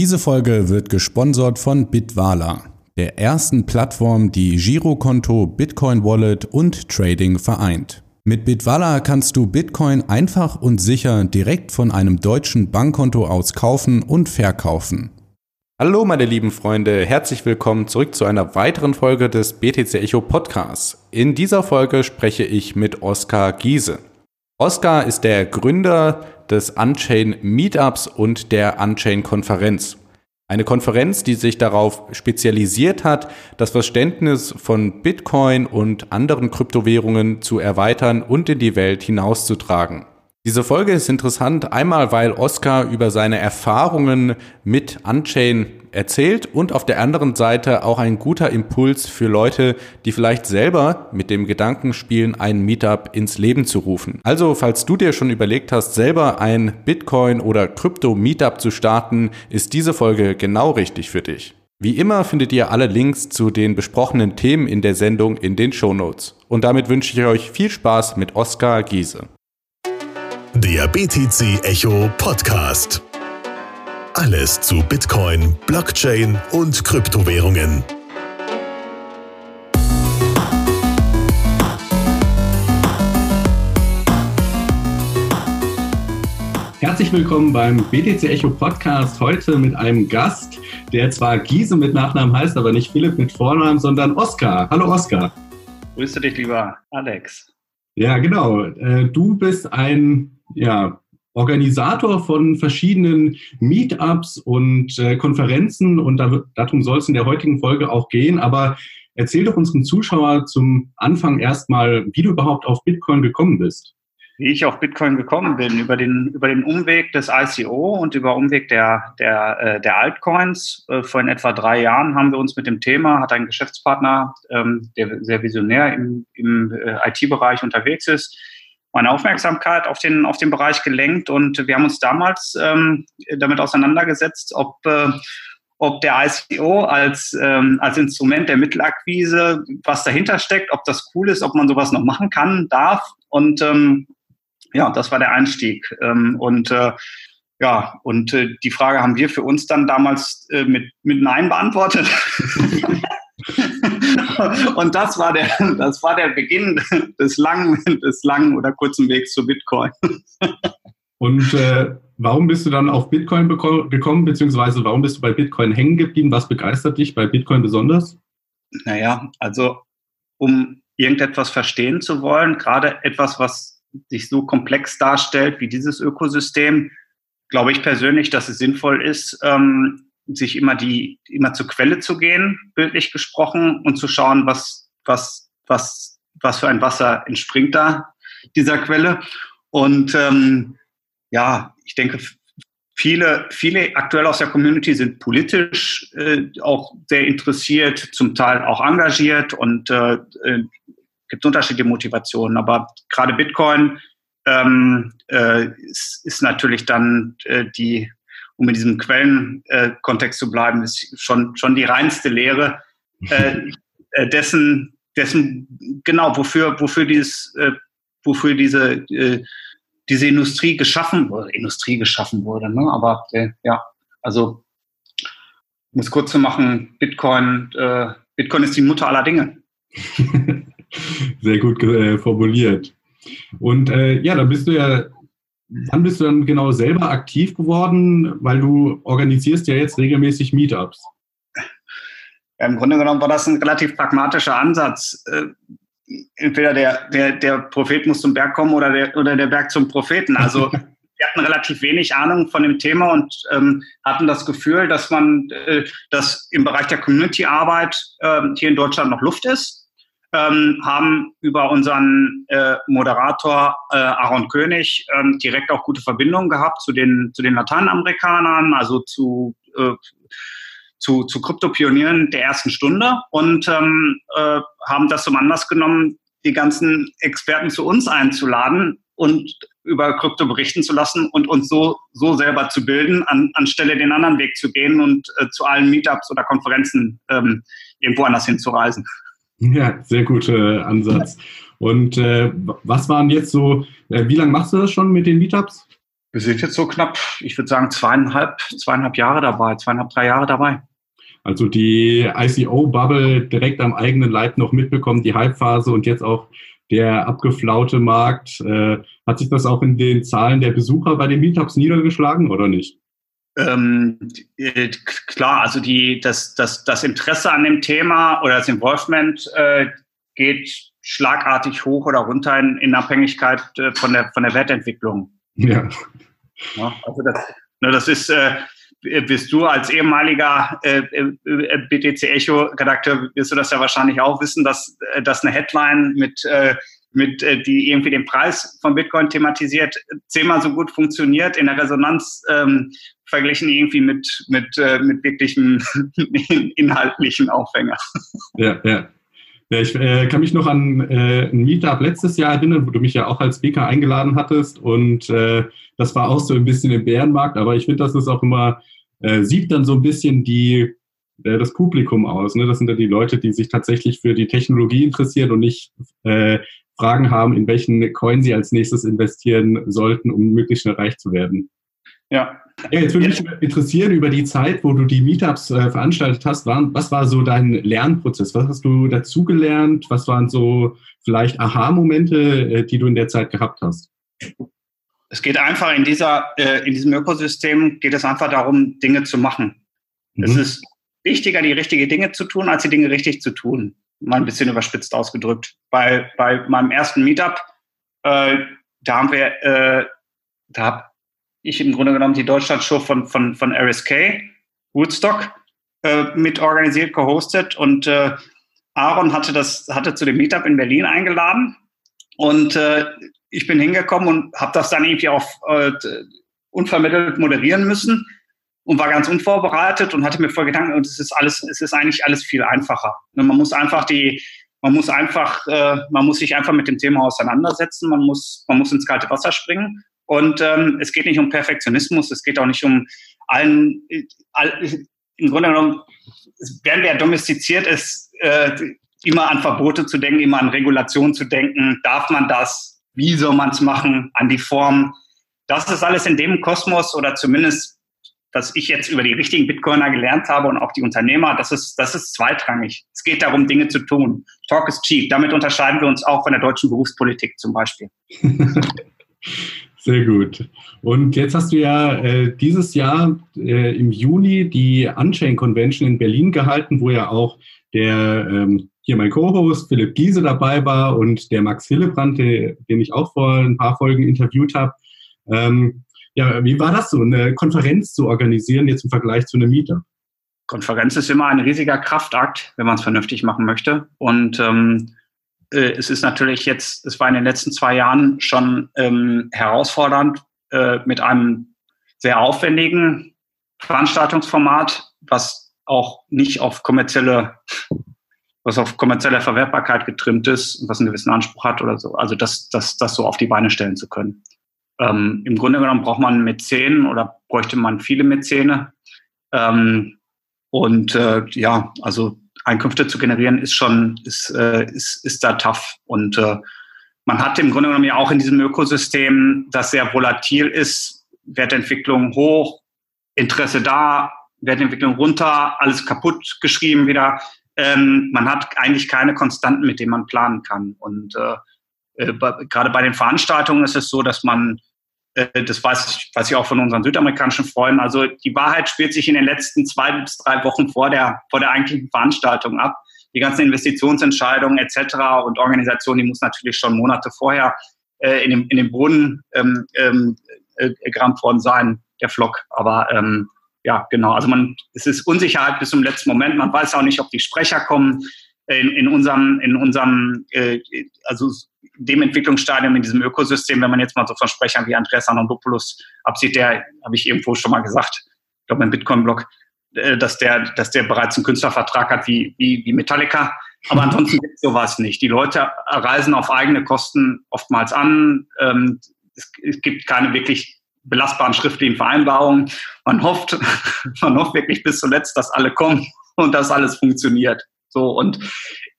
Diese Folge wird gesponsert von Bitwala, der ersten Plattform, die Girokonto, Bitcoin Wallet und Trading vereint. Mit Bitwala kannst du Bitcoin einfach und sicher direkt von einem deutschen Bankkonto aus kaufen und verkaufen. Hallo meine lieben Freunde, herzlich willkommen zurück zu einer weiteren Folge des BTC Echo Podcasts. In dieser Folge spreche ich mit Oskar Giese. Oskar ist der Gründer des Unchain Meetups und der Unchain Konferenz. Eine Konferenz, die sich darauf spezialisiert hat, das Verständnis von Bitcoin und anderen Kryptowährungen zu erweitern und in die Welt hinauszutragen. Diese Folge ist interessant, einmal weil Oscar über seine Erfahrungen mit Unchain erzählt und auf der anderen Seite auch ein guter Impuls für Leute, die vielleicht selber mit dem Gedanken spielen, ein Meetup ins Leben zu rufen. Also, falls du dir schon überlegt hast, selber ein Bitcoin oder Krypto Meetup zu starten, ist diese Folge genau richtig für dich. Wie immer findet ihr alle Links zu den besprochenen Themen in der Sendung in den Show Notes. Und damit wünsche ich euch viel Spaß mit Oskar Giese. Der BTC Echo Podcast. Alles zu Bitcoin, Blockchain und Kryptowährungen. Herzlich willkommen beim BTC Echo Podcast. Heute mit einem Gast, der zwar Giese mit Nachnamen heißt, aber nicht Philipp mit Vornamen, sondern Oskar. Hallo Oskar. Grüße dich, lieber Alex. Ja, genau. Äh, du bist ein ja, Organisator von verschiedenen Meetups und äh, Konferenzen und da, darum soll es in der heutigen Folge auch gehen. Aber erzähl doch unseren Zuschauer zum Anfang erstmal, wie du überhaupt auf Bitcoin gekommen bist. Wie ich auf Bitcoin gekommen bin, über den, über den Umweg des ICO und über Umweg der, der, äh, der Altcoins. Äh, vor in etwa drei Jahren haben wir uns mit dem Thema, hat ein Geschäftspartner, ähm, der sehr visionär im, im äh, IT-Bereich unterwegs ist, meine Aufmerksamkeit auf den, auf den Bereich gelenkt und wir haben uns damals ähm, damit auseinandergesetzt, ob, äh, ob der ICO als, ähm, als Instrument der Mittelakquise, was dahinter steckt, ob das cool ist, ob man sowas noch machen kann, darf. Und ähm, ja, das war der Einstieg. Ähm, und äh, ja, und äh, die Frage haben wir für uns dann damals äh, mit, mit Nein beantwortet. Und das war der, das war der Beginn des langen, des langen oder kurzen Wegs zu Bitcoin. Und äh, warum bist du dann auf Bitcoin gekommen, beziehungsweise warum bist du bei Bitcoin hängen geblieben? Was begeistert dich bei Bitcoin besonders? Naja, also um irgendetwas verstehen zu wollen, gerade etwas, was sich so komplex darstellt wie dieses Ökosystem, glaube ich persönlich, dass es sinnvoll ist, ähm, sich immer die, immer zur Quelle zu gehen, bildlich gesprochen, und zu schauen, was, was, was, was für ein Wasser entspringt da dieser Quelle. Und ähm, ja, ich denke, viele, viele aktuell aus der Community sind politisch äh, auch sehr interessiert, zum Teil auch engagiert und äh, äh, gibt unterschiedliche Motivationen. Aber gerade Bitcoin ähm, äh, ist, ist natürlich dann äh, die um in diesem Quellenkontext zu bleiben, ist schon, schon die reinste Lehre äh, äh, dessen, dessen, genau, wofür, wofür dieses, äh, wofür diese, äh, diese Industrie geschaffen wurde, Industrie geschaffen wurde, ne? aber äh, ja, also, um es kurz zu machen, Bitcoin, äh, Bitcoin ist die Mutter aller Dinge. Sehr gut äh, formuliert. Und äh, ja, da bist du ja Wann bist du dann genau selber aktiv geworden? Weil du organisierst ja jetzt regelmäßig Meetups. Im Grunde genommen war das ein relativ pragmatischer Ansatz. Äh, entweder der, der, der Prophet muss zum Berg kommen oder der, oder der Berg zum Propheten. Also wir hatten relativ wenig Ahnung von dem Thema und ähm, hatten das Gefühl, dass man, äh, dass im Bereich der Community-Arbeit äh, hier in Deutschland noch Luft ist ähm, haben über unseren äh, Moderator äh, Aaron König ähm, direkt auch gute Verbindungen gehabt zu den, zu den Lateinamerikanern, also zu, äh, zu, zu Krypto-Pionieren der ersten Stunde und ähm, äh, haben das zum Anlass genommen, die ganzen Experten zu uns einzuladen und über Krypto berichten zu lassen und uns so, so selber zu bilden, an, anstelle den anderen Weg zu gehen und äh, zu allen Meetups oder Konferenzen ähm, irgendwo anders hinzureisen. Ja, sehr guter Ansatz. Und äh, was waren jetzt so, äh, wie lange machst du das schon mit den Meetups? Wir sind jetzt so knapp, ich würde sagen, zweieinhalb, zweieinhalb Jahre dabei, zweieinhalb, drei Jahre dabei. Also die ICO-Bubble direkt am eigenen Leib noch mitbekommen, die Hypephase und jetzt auch der abgeflaute Markt. Äh, hat sich das auch in den Zahlen der Besucher bei den Meetups niedergeschlagen oder nicht? Ähm, äh, klar, also die, das, das, das Interesse an dem Thema oder das Involvement äh, geht schlagartig hoch oder runter in, in Abhängigkeit äh, von, der, von der Wertentwicklung. Ja. ja also das, ne, das ist, äh, bist du als ehemaliger äh, BTC Echo Redakteur, wirst du das ja wahrscheinlich auch wissen, dass, dass eine Headline mit, mit äh, die irgendwie den Preis von Bitcoin thematisiert, zehnmal so gut funktioniert in der Resonanz ähm, verglichen irgendwie mit mit äh, mit wirklichen inhaltlichen Aufhänger. Ja, ja. Ja, ich äh, kann mich noch an äh, ein Meetup letztes Jahr erinnern, wo du mich ja auch als Speaker eingeladen hattest. Und äh, das war auch so ein bisschen im Bärenmarkt. Aber ich finde, das ist auch immer, äh, sieht dann so ein bisschen die, äh, das Publikum aus. Ne? Das sind ja die Leute, die sich tatsächlich für die Technologie interessieren und nicht äh, Fragen haben, in welchen Coin sie als nächstes investieren sollten, um möglichst schnell reich zu werden. Ja. ja jetzt würde mich interessieren über die Zeit, wo du die Meetups äh, veranstaltet hast. War, was war so dein Lernprozess? Was hast du dazugelernt? Was waren so vielleicht Aha-Momente, äh, die du in der Zeit gehabt hast? Es geht einfach in dieser, äh, in diesem Ökosystem geht es einfach darum, Dinge zu machen. Mhm. Es ist wichtiger, die richtigen Dinge zu tun, als die Dinge richtig zu tun. Mal ein bisschen überspitzt ausgedrückt. Bei, bei meinem ersten Meetup, äh, da haben wir, äh, da habe ich im Grunde genommen die Deutschlandshow von, von, von RSK, Woodstock, äh, mit organisiert, gehostet. Und äh, Aaron hatte das, hatte zu dem Meetup in Berlin eingeladen. Und äh, ich bin hingekommen und habe das dann irgendwie auf äh, unvermittelt moderieren müssen und war ganz unvorbereitet und hatte mir voll Gedanken, und es ist alles, es ist eigentlich alles viel einfacher. Ne, man muss einfach die, man muss einfach, äh, man muss sich einfach mit dem Thema auseinandersetzen, man muss, man muss ins kalte Wasser springen und ähm, es geht nicht um Perfektionismus, es geht auch nicht um allen, all, im Grunde genommen werden wir domestiziert, ist äh, immer an Verbote zu denken, immer an Regulation zu denken. Darf man das? Wie soll man es machen? An die Form. Das ist alles in dem Kosmos oder zumindest, was ich jetzt über die richtigen Bitcoiner gelernt habe und auch die Unternehmer, das ist, das ist zweitrangig. Es geht darum, Dinge zu tun. Talk is cheap. Damit unterscheiden wir uns auch von der deutschen Berufspolitik zum Beispiel. Sehr gut. Und jetzt hast du ja äh, dieses Jahr äh, im Juni die Unchain Convention in Berlin gehalten, wo ja auch der ähm, hier mein Co-Host Philipp Giese dabei war und der Max Hillebrand, der, den ich auch vor ein paar Folgen interviewt habe. Ähm, ja, wie war das so, eine Konferenz zu organisieren jetzt im Vergleich zu einem Meetup? Konferenz ist immer ein riesiger Kraftakt, wenn man es vernünftig machen möchte. Und ähm, äh, es ist natürlich jetzt, es war in den letzten zwei Jahren schon ähm, herausfordernd äh, mit einem sehr aufwendigen Veranstaltungsformat, was auch nicht auf kommerzielle, was auf kommerzielle Verwertbarkeit getrimmt ist und was einen gewissen Anspruch hat oder so. Also das, das, das so auf die Beine stellen zu können. Ähm, Im Grunde genommen braucht man Mäzen oder bräuchte man viele Mäzene. Ähm, und äh, ja, also Einkünfte zu generieren, ist schon, ist, äh, ist, ist da tough. Und äh, man hat im Grunde genommen ja auch in diesem Ökosystem, das sehr volatil ist, Wertentwicklung hoch, Interesse da, Wertentwicklung runter, alles kaputt geschrieben wieder. Ähm, man hat eigentlich keine Konstanten, mit denen man planen kann. Und äh, äh, gerade bei den Veranstaltungen ist es so, dass man das weiß ich, weiß ich auch von unseren südamerikanischen Freunden. Also die Wahrheit spielt sich in den letzten zwei bis drei Wochen vor der, vor der eigentlichen Veranstaltung ab. Die ganzen Investitionsentscheidungen etc. und Organisation, die muss natürlich schon Monate vorher äh, in, dem, in dem Boden ähm, ähm, äh, gerammt worden sein, der Flock. Aber ähm, ja, genau. Also man, es ist Unsicherheit bis zum letzten Moment. Man weiß auch nicht, ob die Sprecher kommen. In, in unserem, in unserem, äh, also dem Entwicklungsstadium in diesem Ökosystem, wenn man jetzt mal so von Sprechern wie Andreas Anandopoulos absieht, der, habe ich irgendwo schon mal gesagt, ich glaube im Bitcoin-Blog, äh, dass der, dass der bereits einen Künstlervertrag hat wie, wie, wie Metallica. Aber ansonsten gibt es sowas nicht. Die Leute reisen auf eigene Kosten oftmals an. Ähm, es, es gibt keine wirklich belastbaren schriftlichen Vereinbarungen. Man hofft, man hofft wirklich bis zuletzt, dass alle kommen und dass alles funktioniert. So und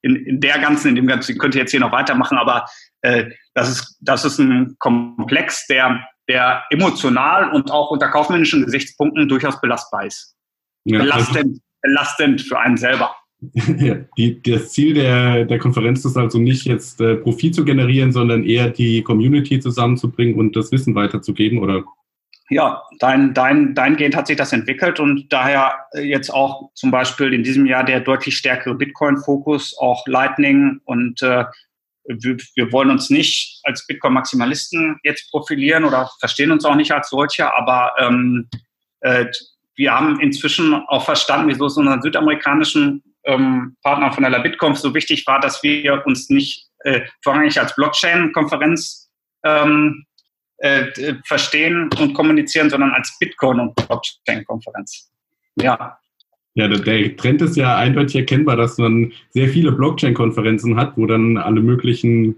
in, in der ganzen, in dem ganzen, ich könnte jetzt hier noch weitermachen, aber äh, das ist das ist ein Komplex, der der emotional und auch unter kaufmännischen Gesichtspunkten durchaus belastbar ist. Ja, belastend, belastend für einen selber. Ja, die, das Ziel der, der Konferenz ist also nicht jetzt äh, Profit zu generieren, sondern eher die Community zusammenzubringen und das Wissen weiterzugeben, oder? Ja, dein, dein, dahingehend hat sich das entwickelt und daher äh, jetzt auch zum Beispiel in diesem Jahr der deutlich stärkere Bitcoin-Fokus, auch Lightning und äh, wir, wir wollen uns nicht als Bitcoin-Maximalisten jetzt profilieren oder verstehen uns auch nicht als solche, aber ähm, äh, wir haben inzwischen auch verstanden, wieso es unseren südamerikanischen ähm, Partner von der BitConf so wichtig war, dass wir uns nicht äh, vorrangig als Blockchain-Konferenz ähm, äh, verstehen und kommunizieren, sondern als Bitcoin- und Blockchain-Konferenz. Ja. Ja, der Trend ist ja eindeutig erkennbar, dass man sehr viele Blockchain-Konferenzen hat, wo dann alle möglichen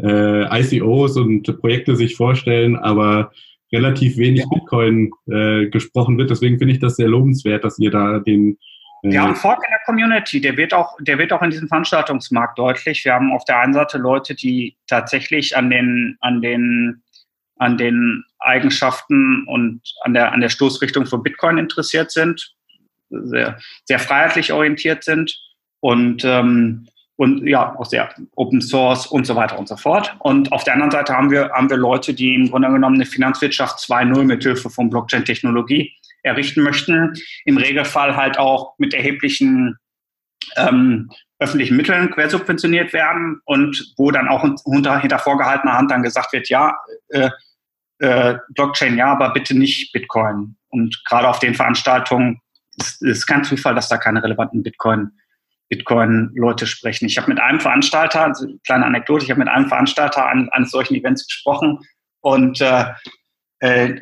äh, ICOs und Projekte sich vorstellen, aber relativ wenig ja. Bitcoin äh, gesprochen wird. Deswegen finde ich das sehr lobenswert, dass ihr da den wir haben Fork in der Community, der wird auch, der wird auch in diesem Veranstaltungsmarkt deutlich. Wir haben auf der einen Seite Leute, die tatsächlich an den, an den, an den Eigenschaften und an der, an der Stoßrichtung von Bitcoin interessiert sind, sehr, sehr freiheitlich orientiert sind und, ähm, und ja, auch sehr Open Source und so weiter und so fort. Und auf der anderen Seite haben wir, haben wir Leute, die im Grunde genommen eine Finanzwirtschaft 2.0 mit Hilfe von Blockchain-Technologie errichten möchten. Im Regelfall halt auch mit erheblichen ähm, öffentlichen Mitteln quersubventioniert werden und wo dann auch unter, hinter vorgehaltener Hand dann gesagt wird, ja, äh, äh, Blockchain ja, aber bitte nicht Bitcoin. Und gerade auf den Veranstaltungen ist, ist kein Zufall, dass da keine relevanten Bitcoin Bitcoin-Leute sprechen. Ich habe mit einem Veranstalter, also kleine Anekdote, ich habe mit einem Veranstalter an, eines solchen Events gesprochen und äh, äh,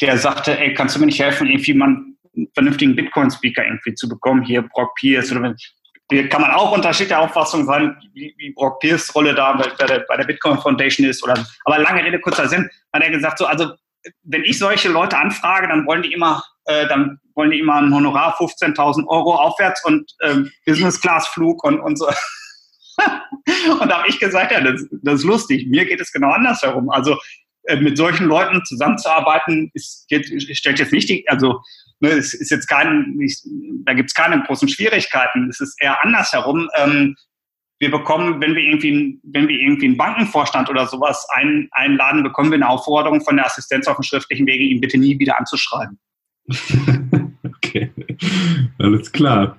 der sagte, ey, kannst du mir nicht helfen, irgendwie mal einen vernünftigen Bitcoin-Speaker irgendwie zu bekommen, hier Brock Pierce oder hier kann man auch unterschiedlicher Auffassung sein, wie, wie Brock Pierce Rolle da bei, der, bei der Bitcoin Foundation ist oder aber lange Rede kurzer Sinn hat er gesagt so also wenn ich solche Leute anfrage dann wollen die immer äh, dann wollen die immer ein Honorar 15.000 Euro aufwärts und ähm, Business Class Flug und und so. Und da habe ich gesagt ja das, das ist lustig. Mir geht es genau andersherum. Also äh, mit solchen Leuten zusammenzuarbeiten, ist, stellt jetzt nicht die, also ne, es ist jetzt kein, nicht, da gibt es keine großen Schwierigkeiten. Es ist eher andersherum. Ähm, wir bekommen, wenn wir irgendwie, wenn wir irgendwie einen Bankenvorstand oder sowas ein, einladen, bekommen wir eine Aufforderung von der Assistenz auf dem schriftlichen Wege, ihn bitte nie wieder anzuschreiben. okay, alles klar.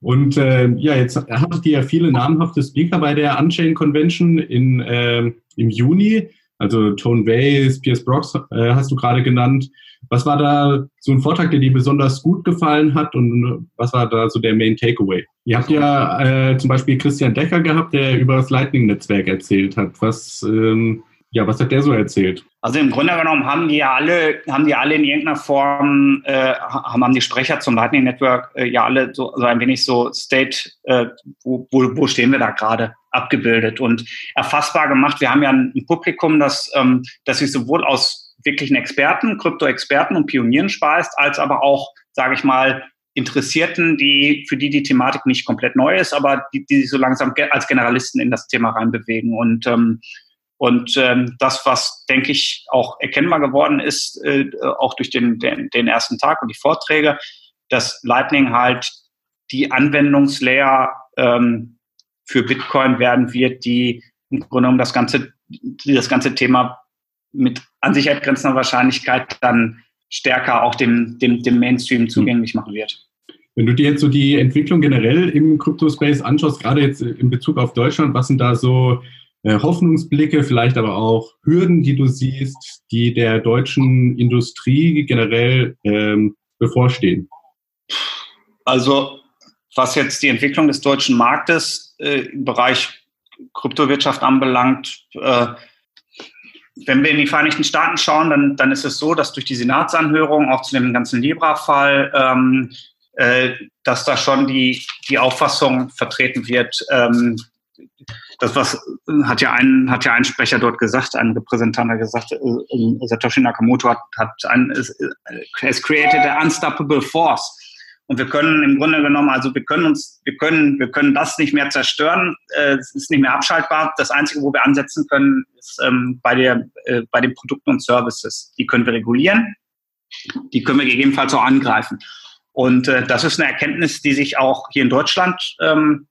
Und äh, ja, jetzt hattet ihr ja viele namhafte Speaker bei der Unchain Convention in, äh, im Juni. Also Tone Vays, Pierce Brooks äh, hast du gerade genannt. Was war da so ein Vortrag, der dir besonders gut gefallen hat und was war da so der Main Takeaway? Ihr habt ja äh, zum Beispiel Christian Decker gehabt, der über das Lightning-Netzwerk erzählt hat. Was, ähm, ja, was hat der so erzählt? Also im Grunde genommen haben die ja alle, haben die alle in irgendeiner Form, äh, haben, haben die Sprecher zum Lightning Network äh, ja alle so, so ein wenig so State, äh, wo, wo, wo stehen wir da gerade? abgebildet und erfassbar gemacht. Wir haben ja ein Publikum, das, ähm, das sich sowohl aus wirklichen Experten, Krypto-Experten und Pionieren speist, als aber auch, sage ich mal, Interessierten, die, für die die Thematik nicht komplett neu ist, aber die, die sich so langsam als Generalisten in das Thema reinbewegen. Und, ähm, und ähm, das, was, denke ich, auch erkennbar geworden ist, äh, auch durch den, den, den ersten Tag und die Vorträge, dass Lightning halt die Anwendungslayer ähm, für Bitcoin werden wird, die im Grunde genommen das ganze, das ganze Thema mit an sich grenzender Wahrscheinlichkeit dann stärker auch dem, dem, dem Mainstream zugänglich machen wird. Wenn du dir jetzt so die Entwicklung generell im Crypto-Space anschaust, gerade jetzt in Bezug auf Deutschland, was sind da so äh, Hoffnungsblicke, vielleicht aber auch Hürden, die du siehst, die der deutschen Industrie generell ähm, bevorstehen? Also was jetzt die Entwicklung des deutschen Marktes äh, im Bereich Kryptowirtschaft anbelangt, äh, wenn wir in die Vereinigten Staaten schauen, dann, dann ist es so, dass durch die Senatsanhörung, auch zu dem ganzen Libra-Fall, ähm, äh, dass da schon die, die Auffassung vertreten wird, ähm, das was hat ja ein hat ja ein Sprecher dort gesagt, ein Repräsentant hat gesagt, äh, äh Satoshi Nakamoto hat, hat ein, es, es created an unstoppable force und wir können im Grunde genommen, also wir können uns, wir können, wir können das nicht mehr zerstören. Äh, es ist nicht mehr abschaltbar. Das Einzige, wo wir ansetzen können, ist ähm, bei der, äh, bei den Produkten und Services. Die können wir regulieren. Die können wir gegebenenfalls auch angreifen. Und äh, das ist eine Erkenntnis, die sich auch hier in Deutschland ähm,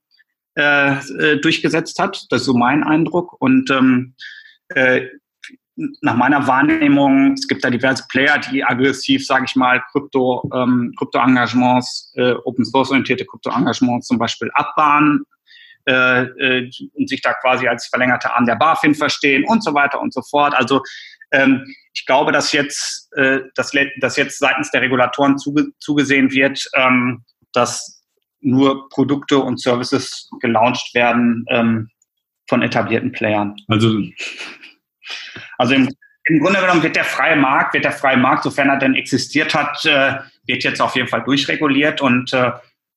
äh, äh durchgesetzt hat. Das ist so mein Eindruck. Und ähm, äh, nach meiner Wahrnehmung, es gibt da diverse Player, die aggressiv, sage ich mal, Krypto, ähm, Krypto-Engagements, äh, Open-Source-orientierte Krypto-Engagements zum Beispiel abbahnen äh, äh, und sich da quasi als verlängerte Arm der BaFin verstehen und so weiter und so fort. Also ähm, ich glaube, dass jetzt, äh, dass, dass jetzt seitens der Regulatoren zuge zugesehen wird, ähm, dass nur Produkte und Services gelauncht werden ähm, von etablierten Playern. Also also im, im Grunde genommen wird der freie Markt, wird der freie Markt, sofern er denn existiert hat, äh, wird jetzt auf jeden Fall durchreguliert und, äh,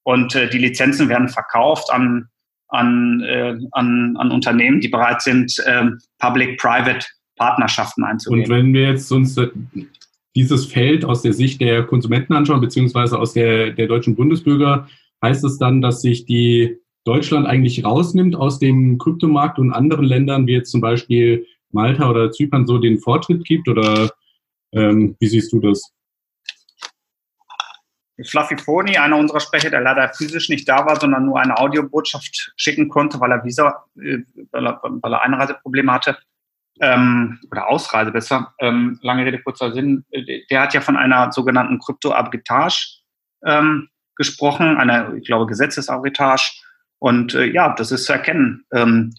und äh, die Lizenzen werden verkauft an, an, äh, an, an Unternehmen, die bereit sind, ähm, Public-Private Partnerschaften einzugehen. Und wenn wir jetzt uns äh, dieses Feld aus der Sicht der Konsumenten anschauen, beziehungsweise aus der, der deutschen Bundesbürger, heißt es dann, dass sich die Deutschland eigentlich rausnimmt aus dem Kryptomarkt und anderen Ländern, wie jetzt zum Beispiel Malta oder Zypern so den Fortschritt gibt? Oder ähm, wie siehst du das? Fluffy Pony, einer unserer Sprecher, der leider physisch nicht da war, sondern nur eine Audiobotschaft schicken konnte, weil er Visa, äh, weil er, weil er Einreiseprobleme hatte, ähm, oder Ausreise besser, ähm, lange Rede, kurzer Sinn, der hat ja von einer sogenannten Krypto-Arbitrage ähm, gesprochen, einer, ich glaube, Gesetzesarbitrage. Und äh, ja, das ist zu erkennen. Ähm,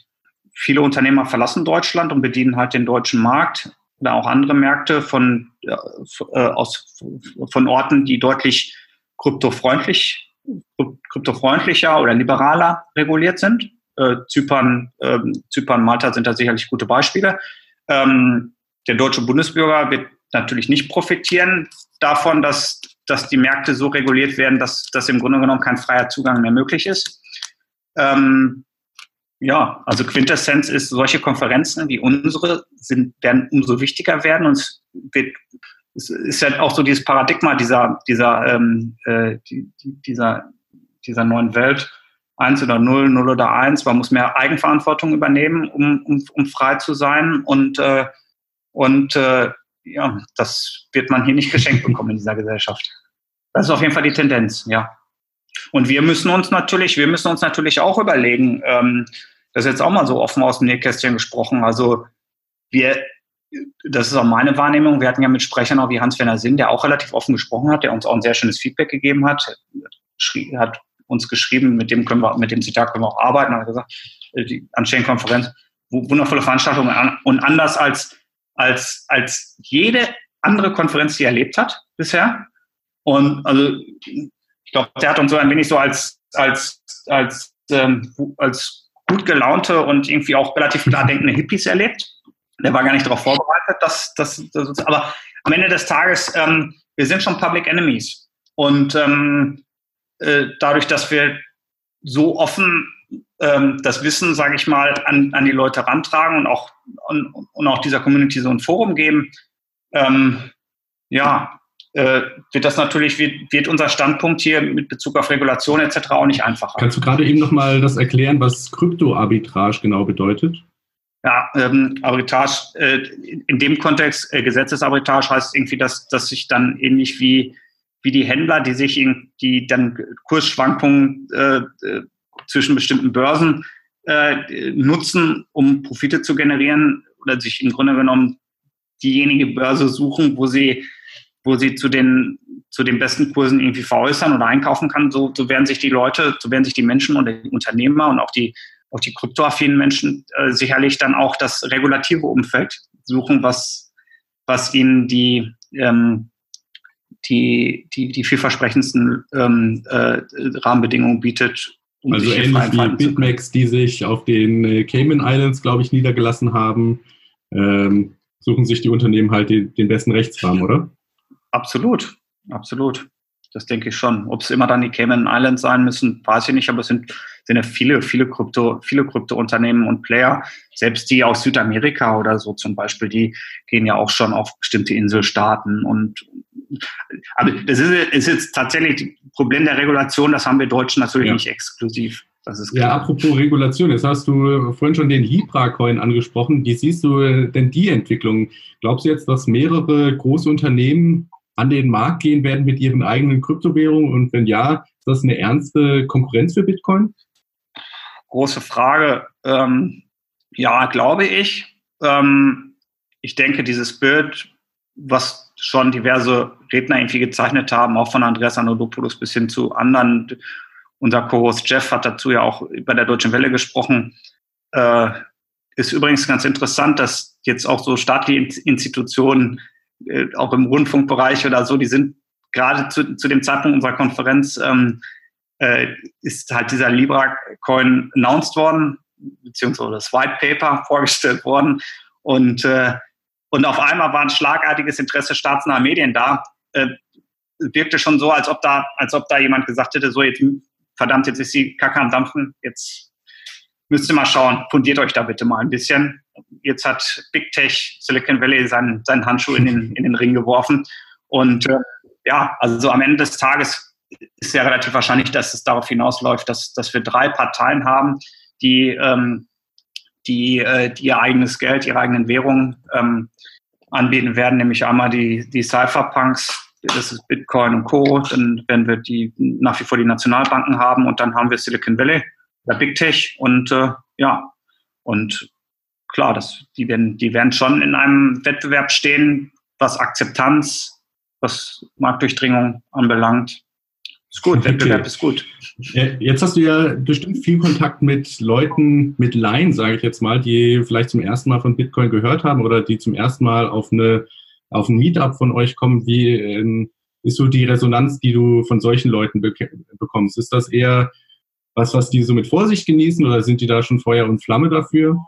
viele Unternehmer verlassen Deutschland und bedienen halt den deutschen Markt oder auch andere Märkte von, äh, aus, von Orten, die deutlich kryptofreundlich, kryptofreundlicher oder liberaler reguliert sind. Äh, Zypern, äh, Zypern, Malta sind da sicherlich gute Beispiele. Ähm, der deutsche Bundesbürger wird natürlich nicht profitieren davon, dass, dass die Märkte so reguliert werden, dass, dass im Grunde genommen kein freier Zugang mehr möglich ist. Ähm, ja, also Quintessenz ist, solche Konferenzen wie unsere sind, werden umso wichtiger werden und es, wird, es ist ja auch so dieses Paradigma dieser, dieser, ähm, äh, die, dieser, dieser neuen Welt, eins oder null, null oder eins, man muss mehr Eigenverantwortung übernehmen, um, um, um frei zu sein und, äh, und äh, ja, das wird man hier nicht geschenkt bekommen in dieser Gesellschaft. Das ist auf jeden Fall die Tendenz, ja. Und wir müssen uns natürlich, wir müssen uns natürlich auch überlegen, ähm, das ist jetzt auch mal so offen aus dem Nähkästchen gesprochen. Also wir, das ist auch meine Wahrnehmung. Wir hatten ja mit Sprechern auch wie Hans-Werner Sinn, der auch relativ offen gesprochen hat, der uns auch ein sehr schönes Feedback gegeben hat, schrie, hat uns geschrieben, mit dem können wir, mit dem Zitat können wir auch arbeiten, hat gesagt, äh, die Unchain-Konferenz, wundervolle Veranstaltung und anders als, als, als jede andere Konferenz, die er erlebt hat bisher. Und also ich glaube, der hat uns so ein wenig so als, als, als, ähm, als gut gelaunte und irgendwie auch relativ klar denkende Hippies erlebt. Der war gar nicht darauf vorbereitet, dass, dass aber am Ende des Tages, ähm, wir sind schon Public Enemies. Und ähm, äh, dadurch, dass wir so offen ähm, das Wissen, sage ich mal, an, an die Leute rantragen und auch, und, und auch dieser Community so ein Forum geben, ähm, ja, wird das natürlich, wird, wird unser Standpunkt hier mit Bezug auf Regulation etc. auch nicht einfacher. Kannst du gerade eben nochmal das erklären, was Kryptoarbitrage genau bedeutet? Ja, ähm, Arbitrage, äh, in dem Kontext, äh, Gesetzesarbitrage heißt irgendwie, dass, dass sich dann ähnlich wie, wie die Händler, die sich in, die dann Kursschwankungen äh, äh zwischen bestimmten Börsen äh, nutzen, um Profite zu generieren oder sich im Grunde genommen diejenige Börse suchen, wo sie wo sie zu den, zu den besten Kursen irgendwie veräußern oder einkaufen kann, so, so werden sich die Leute, so werden sich die Menschen und die Unternehmer und auch die, auch die kryptoaffinen Menschen äh, sicherlich dann auch das regulative Umfeld suchen, was, was ihnen die, ähm, die, die, die vielversprechendsten ähm, äh, Rahmenbedingungen bietet. Um also ähnlich wie BitMEX, die sich auf den äh, Cayman Islands, glaube ich, niedergelassen haben, ähm, suchen sich die Unternehmen halt den, den besten Rechtsrahmen, oder? Absolut, absolut. Das denke ich schon. Ob es immer dann die Cayman Islands sein müssen, weiß ich nicht, aber es sind, sind ja viele, viele Krypto, viele Krypto-Unternehmen und Player, selbst die aus Südamerika oder so zum Beispiel, die gehen ja auch schon auf bestimmte Inselstaaten und aber das ist, ist jetzt tatsächlich das Problem der Regulation, das haben wir Deutschen natürlich ja. nicht exklusiv. ja, apropos Regulation, jetzt hast du vorhin schon den Libra-Coin angesprochen. Wie siehst du denn die Entwicklung? Glaubst du jetzt, dass mehrere große Unternehmen an den Markt gehen werden mit ihren eigenen Kryptowährungen? Und wenn ja, ist das eine ernste Konkurrenz für Bitcoin? Große Frage. Ähm, ja, glaube ich. Ähm, ich denke, dieses Bild, was schon diverse Redner irgendwie gezeichnet haben, auch von Andreas Anodopoulos bis hin zu anderen. Unser Co-Host Jeff hat dazu ja auch bei der Deutschen Welle gesprochen. Äh, ist übrigens ganz interessant, dass jetzt auch so staatliche Institutionen, äh, auch im Rundfunkbereich oder so, die sind gerade zu, zu dem Zeitpunkt unserer Konferenz, ähm, äh, ist halt dieser Libra-Coin announced worden, beziehungsweise das White Paper vorgestellt worden. Und äh, und auf einmal war ein schlagartiges Interesse staatsnaher Medien da. Äh, wirkte schon so, als ob da, als ob da jemand gesagt hätte, so jetzt, verdammt, jetzt ist die Kacke am Dampfen, jetzt müsst ihr mal schauen, fundiert euch da bitte mal ein bisschen. Jetzt hat Big Tech Silicon Valley seinen, seinen Handschuh in den, in den Ring geworfen. Und äh, ja, also am Ende des Tages ist ja relativ wahrscheinlich, dass es darauf hinausläuft, dass, dass wir drei Parteien haben, die ähm, die, äh, die ihr eigenes Geld, ihre eigenen Währungen ähm, anbieten werden, nämlich einmal die, die Cypherpunks, das ist Bitcoin und Co. Dann werden wir die nach wie vor die Nationalbanken haben und dann haben wir Silicon Valley, der Big Tech und äh, ja, und klar, das, die, werden, die werden schon in einem Wettbewerb stehen, was Akzeptanz, was Marktdurchdringung anbelangt. Ist gut, Wettbewerb okay. ist gut. Jetzt hast du ja bestimmt viel Kontakt mit Leuten, mit Laien, sage ich jetzt mal, die vielleicht zum ersten Mal von Bitcoin gehört haben oder die zum ersten Mal auf eine auf ein Meetup von euch kommen. Wie ähm, ist so die Resonanz, die du von solchen Leuten be bekommst? Ist das eher was, was die so mit Vorsicht genießen oder sind die da schon Feuer und Flamme dafür?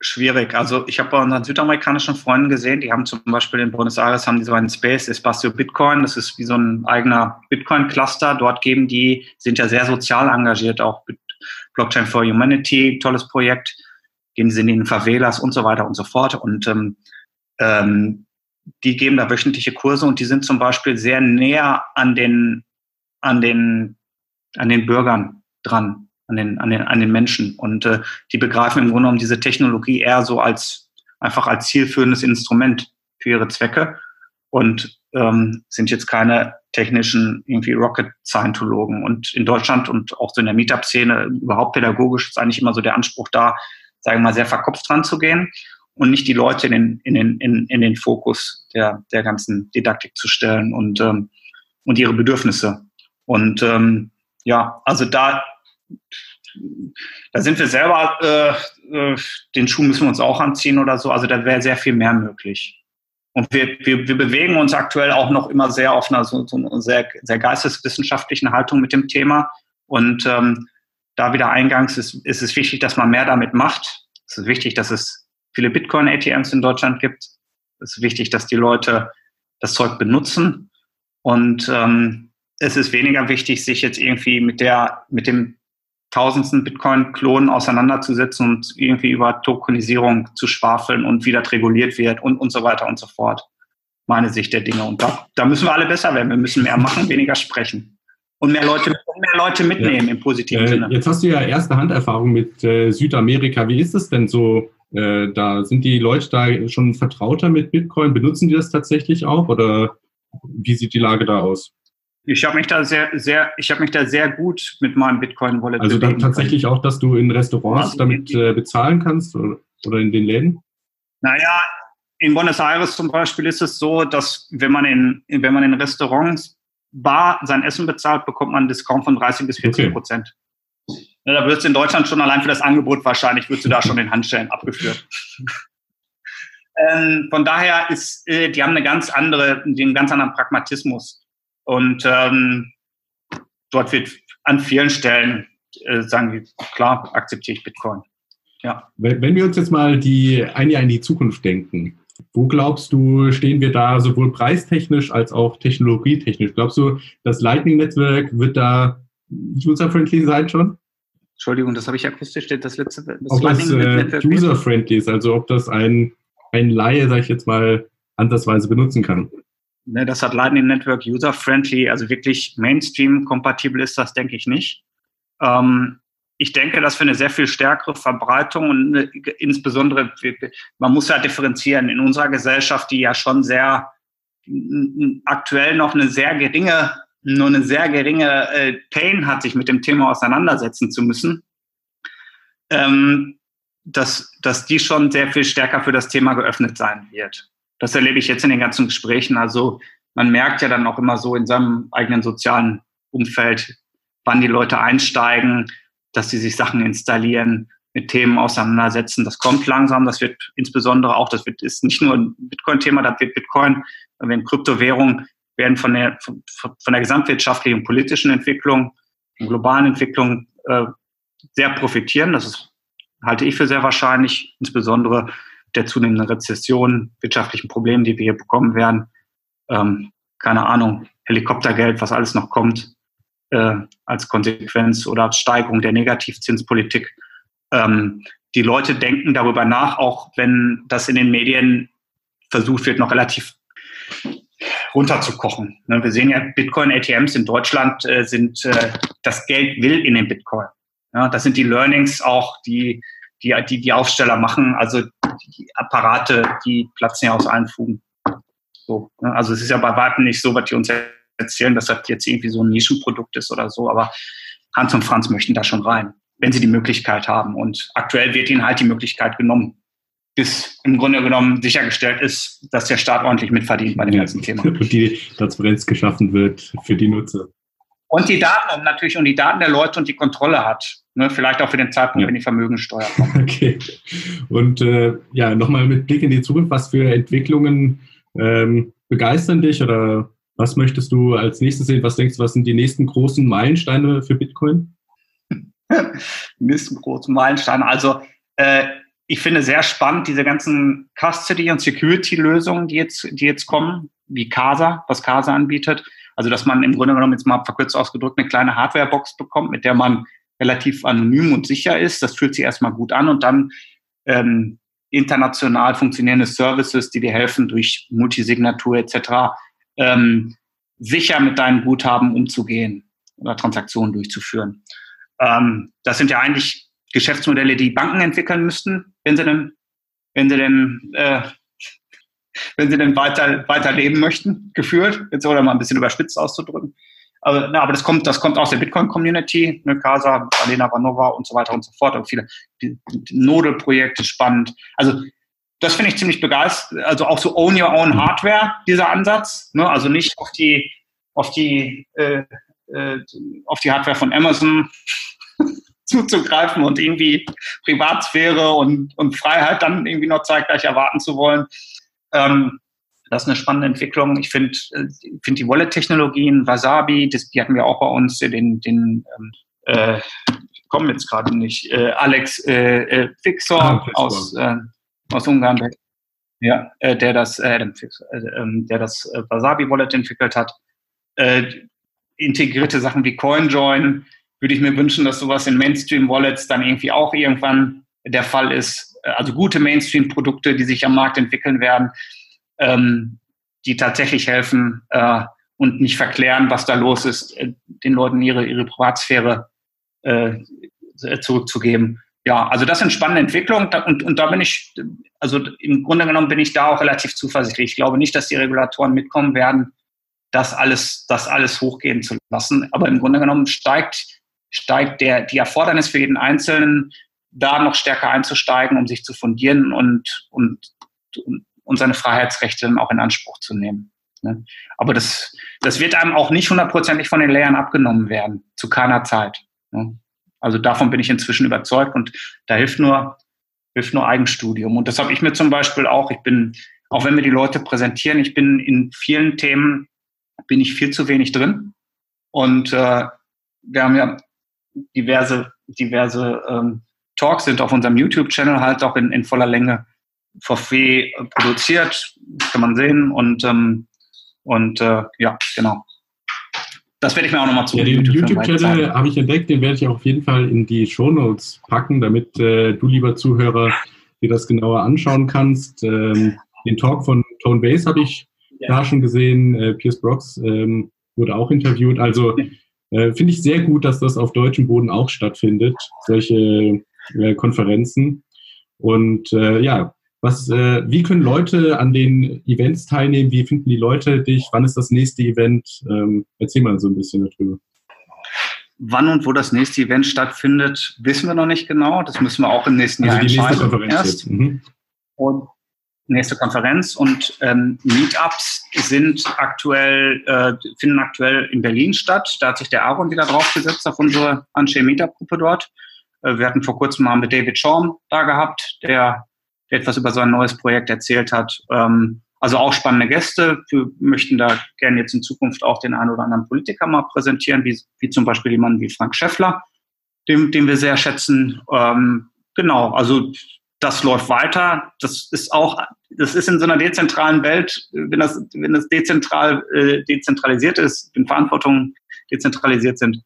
Schwierig. Also ich habe bei unseren südamerikanischen Freunden gesehen, die haben zum Beispiel in Buenos Aires haben die so einen Space Espacio Bitcoin. Das ist wie so ein eigener Bitcoin-Cluster. Dort geben die, sind ja sehr sozial engagiert, auch Blockchain for Humanity, tolles Projekt. Gehen sie in den Favelas und so weiter und so fort. Und ähm, ähm, die geben da wöchentliche Kurse und die sind zum Beispiel sehr näher an den, an den, an den Bürgern dran an den, an den, an den Menschen. Und äh, die begreifen im Grunde genommen diese Technologie eher so als einfach als zielführendes Instrument für ihre Zwecke und ähm, sind jetzt keine technischen irgendwie Rocket Scientologen. Und in Deutschland und auch so in der Meetup-Szene überhaupt pädagogisch ist eigentlich immer so der Anspruch da, sagen wir mal, sehr verkopft dran zu gehen und nicht die Leute in den, in den, in, in den Fokus der, der ganzen Didaktik zu stellen und, ähm, und ihre Bedürfnisse. Und ähm, ja, also da da sind wir selber, äh, äh, den Schuh müssen wir uns auch anziehen oder so. Also da wäre sehr viel mehr möglich. Und wir, wir, wir bewegen uns aktuell auch noch immer sehr auf einer so, so einer sehr, sehr geisteswissenschaftlichen Haltung mit dem Thema. Und ähm, da wieder eingangs ist, ist es wichtig, dass man mehr damit macht. Es ist wichtig, dass es viele Bitcoin-ATMs in Deutschland gibt. Es ist wichtig, dass die Leute das Zeug benutzen. Und ähm, es ist weniger wichtig, sich jetzt irgendwie mit der, mit dem tausendsten Bitcoin-Klonen auseinanderzusetzen und irgendwie über Tokenisierung zu schwafeln und wie das reguliert wird und, und so weiter und so fort. Meine Sicht der Dinge. Und da, da müssen wir alle besser werden. Wir müssen mehr machen, weniger sprechen. Und mehr Leute, mehr Leute mitnehmen ja. im positiven äh, Sinne. Jetzt hast du ja erste Handerfahrung mit äh, Südamerika. Wie ist es denn so? Äh, da sind die Leute da schon vertrauter mit Bitcoin? Benutzen die das tatsächlich auch? Oder wie sieht die Lage da aus? Ich habe mich da sehr, sehr, ich habe mich da sehr gut mit meinem Bitcoin Wallet. Also dann tatsächlich können. auch, dass du in Restaurants also damit äh, bezahlen kannst oder, oder in den Läden? Naja, in Buenos Aires zum Beispiel ist es so, dass wenn man in, wenn man in Restaurants bar sein Essen bezahlt, bekommt man einen Discount von 30 bis 40 Prozent. Okay. Ja, da wird es in Deutschland schon allein für das Angebot wahrscheinlich, würdest du da schon den Handstellen abgeführt. ähm, von daher ist, äh, die haben eine ganz andere, einen ganz anderen Pragmatismus. Und ähm, dort wird an vielen Stellen, äh, sagen wir, klar, akzeptiere ich Bitcoin. Ja. Wenn wir uns jetzt mal die, ein Jahr in die Zukunft denken, Wo glaubst du, stehen wir da sowohl preistechnisch als auch technologietechnisch? Glaubst du, das Lightning Netzwerk wird da user-friendly sein schon? Entschuldigung, das habe ich akustisch, das letzte. Das ob das äh, user-friendly ist, also ob das ein, ein Laie, sag ich jetzt mal, ansatzweise benutzen kann. Ne, das hat Lightning Network user-friendly, also wirklich Mainstream-kompatibel ist das, denke ich nicht. Ähm, ich denke, dass wir eine sehr viel stärkere Verbreitung und eine, insbesondere, man muss ja differenzieren, in unserer Gesellschaft, die ja schon sehr aktuell noch eine sehr geringe nur eine sehr geringe äh, Pain hat, sich mit dem Thema auseinandersetzen zu müssen, ähm, dass, dass die schon sehr viel stärker für das Thema geöffnet sein wird. Das erlebe ich jetzt in den ganzen Gesprächen. Also man merkt ja dann auch immer so in seinem eigenen sozialen Umfeld, wann die Leute einsteigen, dass sie sich Sachen installieren, mit Themen auseinandersetzen. Das kommt langsam. Das wird insbesondere auch, das wird, ist nicht nur ein Bitcoin-Thema, da wird Bitcoin, wenn Kryptowährungen werden von der, von, von der gesamtwirtschaftlichen politischen Entwicklung, globalen Entwicklung äh, sehr profitieren. Das ist, halte ich für sehr wahrscheinlich, insbesondere der zunehmenden Rezession, wirtschaftlichen Problemen, die wir hier bekommen werden. Ähm, keine Ahnung, Helikoptergeld, was alles noch kommt, äh, als Konsequenz oder als Steigerung der Negativzinspolitik. Ähm, die Leute denken darüber nach, auch wenn das in den Medien versucht wird, noch relativ runterzukochen. Ne, wir sehen ja, Bitcoin-ATMs in Deutschland äh, sind, äh, das Geld will in den Bitcoin. Das sind die Learnings auch, die die, die, die Aufsteller machen. Also die Apparate, die platzen ja aus allen Fugen. So, ne? Also es ist ja bei weitem nicht so, was die uns erzählen, dass das jetzt irgendwie so ein Nischenprodukt ist oder so. Aber Hans und Franz möchten da schon rein, wenn sie die Möglichkeit haben. Und aktuell wird ihnen halt die Möglichkeit genommen bis im Grunde genommen sichergestellt ist, dass der Staat ordentlich mitverdient bei dem ja. ganzen Thema. Und die Transparenz geschaffen wird für die Nutzer. Und die Daten und natürlich und die Daten der Leute und die Kontrolle hat. Ne, vielleicht auch für den Zeitpunkt, ja. wenn die Vermögensteuer kommt. Okay. Und äh, ja, nochmal mit Blick in die Zukunft, was für Entwicklungen ähm, begeistern dich oder was möchtest du als nächstes sehen? Was denkst du, was sind die nächsten großen Meilensteine für Bitcoin? die nächsten großen Meilensteine. Also äh, ich finde sehr spannend diese ganzen Custody- und Security-Lösungen, die jetzt, die jetzt kommen, wie Casa, was Casa anbietet. Also, dass man im Grunde genommen jetzt mal verkürzt ausgedrückt eine kleine Hardware-Box bekommt, mit der man relativ anonym und sicher ist. Das fühlt sich erstmal gut an und dann ähm, international funktionierende Services, die dir helfen, durch Multisignatur etc. Ähm, sicher mit deinen Guthaben umzugehen oder Transaktionen durchzuführen. Ähm, das sind ja eigentlich Geschäftsmodelle, die Banken entwickeln müssten, wenn sie denn, wenn sie denn, äh, wenn sie denn weiter, weiter leben möchten, geführt, jetzt oder mal ein bisschen überspitzt auszudrücken. Aber, na, aber das kommt, das kommt aus der Bitcoin-Community, ne, Casa, Alena Vanova und so weiter und so fort. Und viele Nodel-Projekte spannend. Also das finde ich ziemlich begeistert. Also auch so Own Your Own Hardware, dieser Ansatz. Ne? Also nicht auf die, auf die, äh, äh, auf die Hardware von Amazon zuzugreifen und irgendwie Privatsphäre und, und Freiheit dann irgendwie noch zeitgleich erwarten zu wollen. Ähm, das ist eine spannende Entwicklung. Ich finde äh, find die Wallet-Technologien, Wasabi, das, die hatten wir auch bei uns, den, den ähm, äh, ich komme jetzt gerade nicht, äh, Alex äh, äh, Fixor ah, aus, äh, aus Ungarn, der, ja, äh, der das, äh, ähm, der das äh, Wasabi-Wallet entwickelt hat. Äh, integrierte Sachen wie CoinJoin, würde ich mir wünschen, dass sowas in Mainstream-Wallets dann irgendwie auch irgendwann der Fall ist. Also gute Mainstream-Produkte, die sich am Markt entwickeln werden, ähm, die tatsächlich helfen äh, und nicht verklären, was da los ist, äh, den Leuten ihre, ihre Privatsphäre äh, zurückzugeben. Ja, also das sind spannende Entwicklungen und, und da bin ich, also im Grunde genommen bin ich da auch relativ zuversichtlich. Ich glaube nicht, dass die Regulatoren mitkommen werden, das alles, das alles hochgehen zu lassen. Aber im Grunde genommen steigt steigt der, die Erfordernis für jeden Einzelnen, da noch stärker einzusteigen, um sich zu fundieren und, und, und seine Freiheitsrechte dann auch in Anspruch zu nehmen. Ne? Aber das, das wird einem auch nicht hundertprozentig von den Lehrern abgenommen werden, zu keiner Zeit. Ne? Also davon bin ich inzwischen überzeugt und da hilft nur, hilft nur Eigenstudium. Und das habe ich mir zum Beispiel auch, ich bin, auch wenn wir die Leute präsentieren, ich bin in vielen Themen, bin ich viel zu wenig drin. Und äh, wir haben ja diverse, diverse ähm, Talks sind auf unserem YouTube-Channel halt auch in, in voller Länge for free produziert, kann man sehen. Und, ähm, und äh, ja, genau. Das werde ich mir auch nochmal zu ja, Den YouTube-Channel habe ich entdeckt, den werde ich auf jeden Fall in die Shownotes packen, damit äh, du, lieber Zuhörer, dir das genauer anschauen kannst. Ähm, den Talk von Tone Base habe ich ja. da schon gesehen. Äh, Pierce Brooks ähm, wurde auch interviewt. Also äh, finde ich sehr gut, dass das auf deutschem Boden auch stattfindet, solche äh, Konferenzen. Und äh, ja, was, äh, wie können Leute an den Events teilnehmen? Wie finden die Leute dich? Wann ist das nächste Event? Ähm, erzähl mal so ein bisschen darüber. Wann und wo das nächste Event stattfindet, wissen wir noch nicht genau. Das müssen wir auch im nächsten also Jahr die entscheiden. Nächste Konferenz erst. Mhm. Und nächste Konferenz und ähm, Meetups sind aktuell, äh, finden aktuell in Berlin statt. Da hat sich der Aaron wieder draufgesetzt auf unsere Anche Meetup-Gruppe dort. Äh, wir hatten vor kurzem mal mit David Schaum da gehabt, der, etwas über sein neues Projekt erzählt hat. Ähm, also auch spannende Gäste. Wir möchten da gerne jetzt in Zukunft auch den einen oder anderen Politiker mal präsentieren, wie, wie zum Beispiel jemanden wie Frank Schäffler, den, den wir sehr schätzen. Ähm, genau, also das läuft weiter. Das ist auch, das ist in so einer dezentralen Welt, wenn das, wenn das dezentral, äh, dezentralisiert ist, wenn Verantwortungen dezentralisiert sind,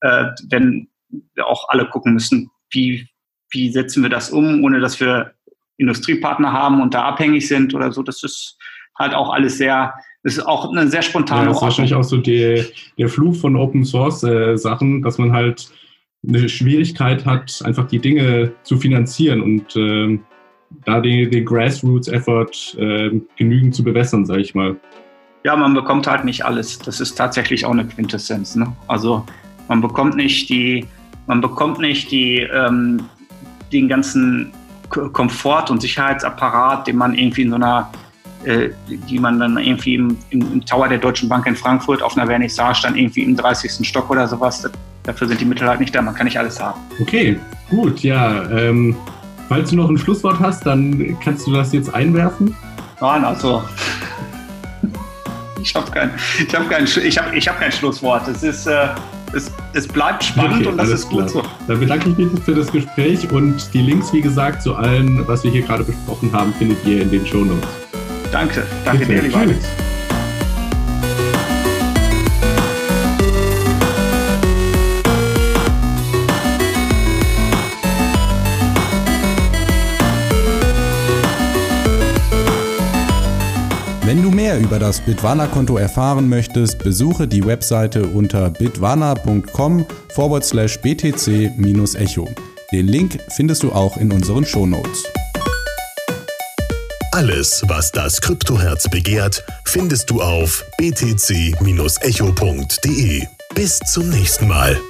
äh, wenn wir auch alle gucken müssen, wie, wie setzen wir das um, ohne dass wir Industriepartner haben und da abhängig sind oder so. Das ist halt auch alles sehr, das ist auch eine sehr spontane ja, Das ist wahrscheinlich auch so die, der Fluch von Open Source äh, Sachen, dass man halt eine Schwierigkeit hat, einfach die Dinge zu finanzieren und äh, da den, den Grassroots-Effort äh, genügend zu bewässern, sage ich mal. Ja, man bekommt halt nicht alles. Das ist tatsächlich auch eine Quintessenz. Ne? Also man bekommt nicht die, man bekommt nicht die, ähm, den ganzen Komfort und Sicherheitsapparat, den man irgendwie in so einer, äh, die man dann irgendwie im, im, Tower der Deutschen Bank in Frankfurt auf einer Vernissage dann irgendwie im 30. Stock oder sowas. Dafür sind die Mittel halt nicht da. Man kann nicht alles haben. Okay, gut, ja. Ähm, falls du noch ein Schlusswort hast, dann kannst du das jetzt einwerfen. Nein, also. ich habe kein, ich hab kein, ich hab, ich hab kein Schlusswort. Es ist. Äh, es, es, bleibt spannend okay, und das ist gut klar. so. Dann bedanke ich mich für das Gespräch und die Links, wie gesagt, zu allem, was wir hier gerade besprochen haben, findet ihr in den Show Notes. Danke, danke Bitte. dir, lieber Alex. Wenn du mehr über das Bitwana-Konto erfahren möchtest, besuche die Webseite unter bitwana.com forward slash btc-echo. Den Link findest du auch in unseren Shownotes. Alles, was das Kryptoherz begehrt, findest du auf btc-echo.de. Bis zum nächsten Mal.